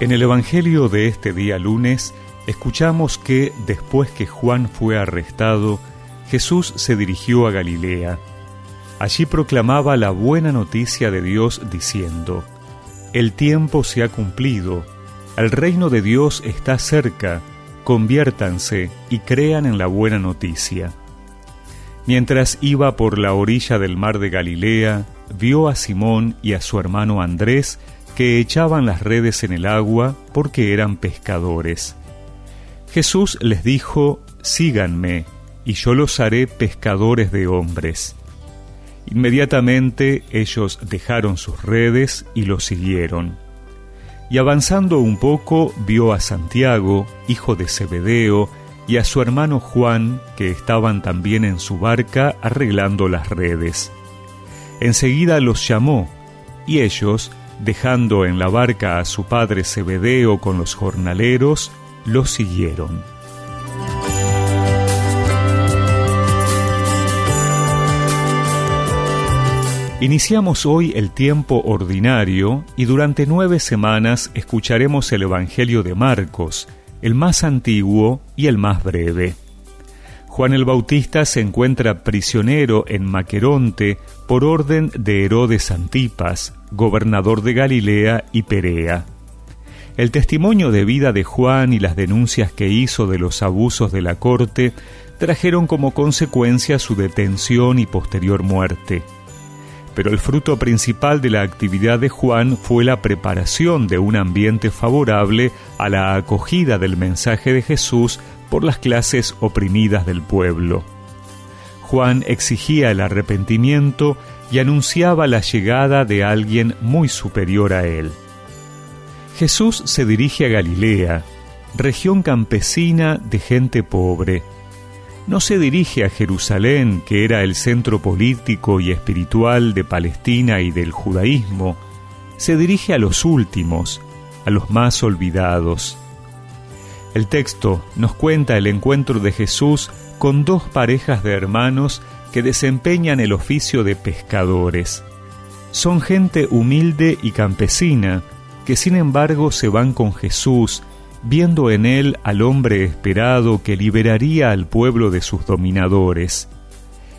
En el Evangelio de este día lunes escuchamos que después que Juan fue arrestado, Jesús se dirigió a Galilea. Allí proclamaba la buena noticia de Dios diciendo, El tiempo se ha cumplido, el reino de Dios está cerca, conviértanse y crean en la buena noticia. Mientras iba por la orilla del mar de Galilea, vio a Simón y a su hermano Andrés que echaban las redes en el agua porque eran pescadores. Jesús les dijo, Síganme, y yo los haré pescadores de hombres. Inmediatamente ellos dejaron sus redes y lo siguieron. Y avanzando un poco vio a Santiago, hijo de Zebedeo, y a su hermano Juan, que estaban también en su barca arreglando las redes. Enseguida los llamó, y ellos, dejando en la barca a su padre Zebedeo con los jornaleros, lo siguieron. Iniciamos hoy el tiempo ordinario y durante nueve semanas escucharemos el Evangelio de Marcos, el más antiguo y el más breve. Juan el Bautista se encuentra prisionero en Maqueronte por orden de Herodes Antipas, gobernador de Galilea y Perea. El testimonio de vida de Juan y las denuncias que hizo de los abusos de la corte trajeron como consecuencia su detención y posterior muerte. Pero el fruto principal de la actividad de Juan fue la preparación de un ambiente favorable a la acogida del mensaje de Jesús por las clases oprimidas del pueblo. Juan exigía el arrepentimiento y anunciaba la llegada de alguien muy superior a él. Jesús se dirige a Galilea, región campesina de gente pobre. No se dirige a Jerusalén, que era el centro político y espiritual de Palestina y del judaísmo. Se dirige a los últimos, a los más olvidados. El texto nos cuenta el encuentro de Jesús con dos parejas de hermanos que desempeñan el oficio de pescadores. Son gente humilde y campesina, que sin embargo se van con Jesús, viendo en él al hombre esperado que liberaría al pueblo de sus dominadores,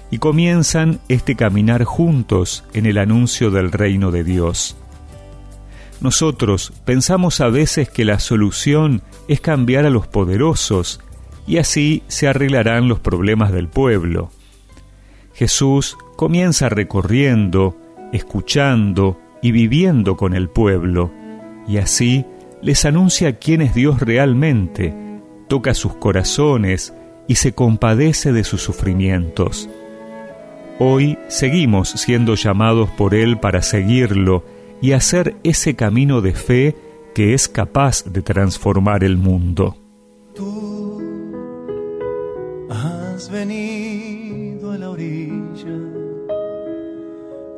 y comienzan este caminar juntos en el anuncio del reino de Dios. Nosotros pensamos a veces que la solución es cambiar a los poderosos, y así se arreglarán los problemas del pueblo. Jesús comienza recorriendo, escuchando y viviendo con el pueblo, y así les anuncia quién es Dios realmente, toca sus corazones y se compadece de sus sufrimientos. Hoy seguimos siendo llamados por Él para seguirlo y hacer ese camino de fe que es capaz de transformar el mundo. Tú has venido a la orilla,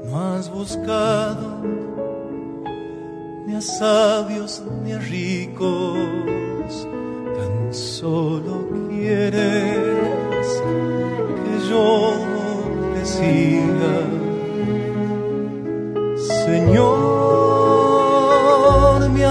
no has buscado ni a sabios ni a ricos, tan solo quieres que yo te siga.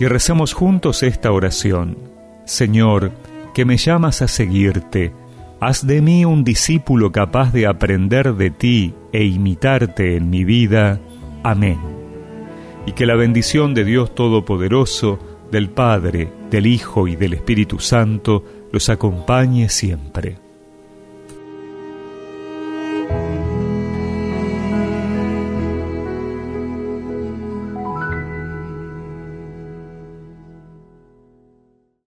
Y rezamos juntos esta oración. Señor, que me llamas a seguirte, haz de mí un discípulo capaz de aprender de ti e imitarte en mi vida. Amén. Y que la bendición de Dios Todopoderoso, del Padre, del Hijo y del Espíritu Santo los acompañe siempre.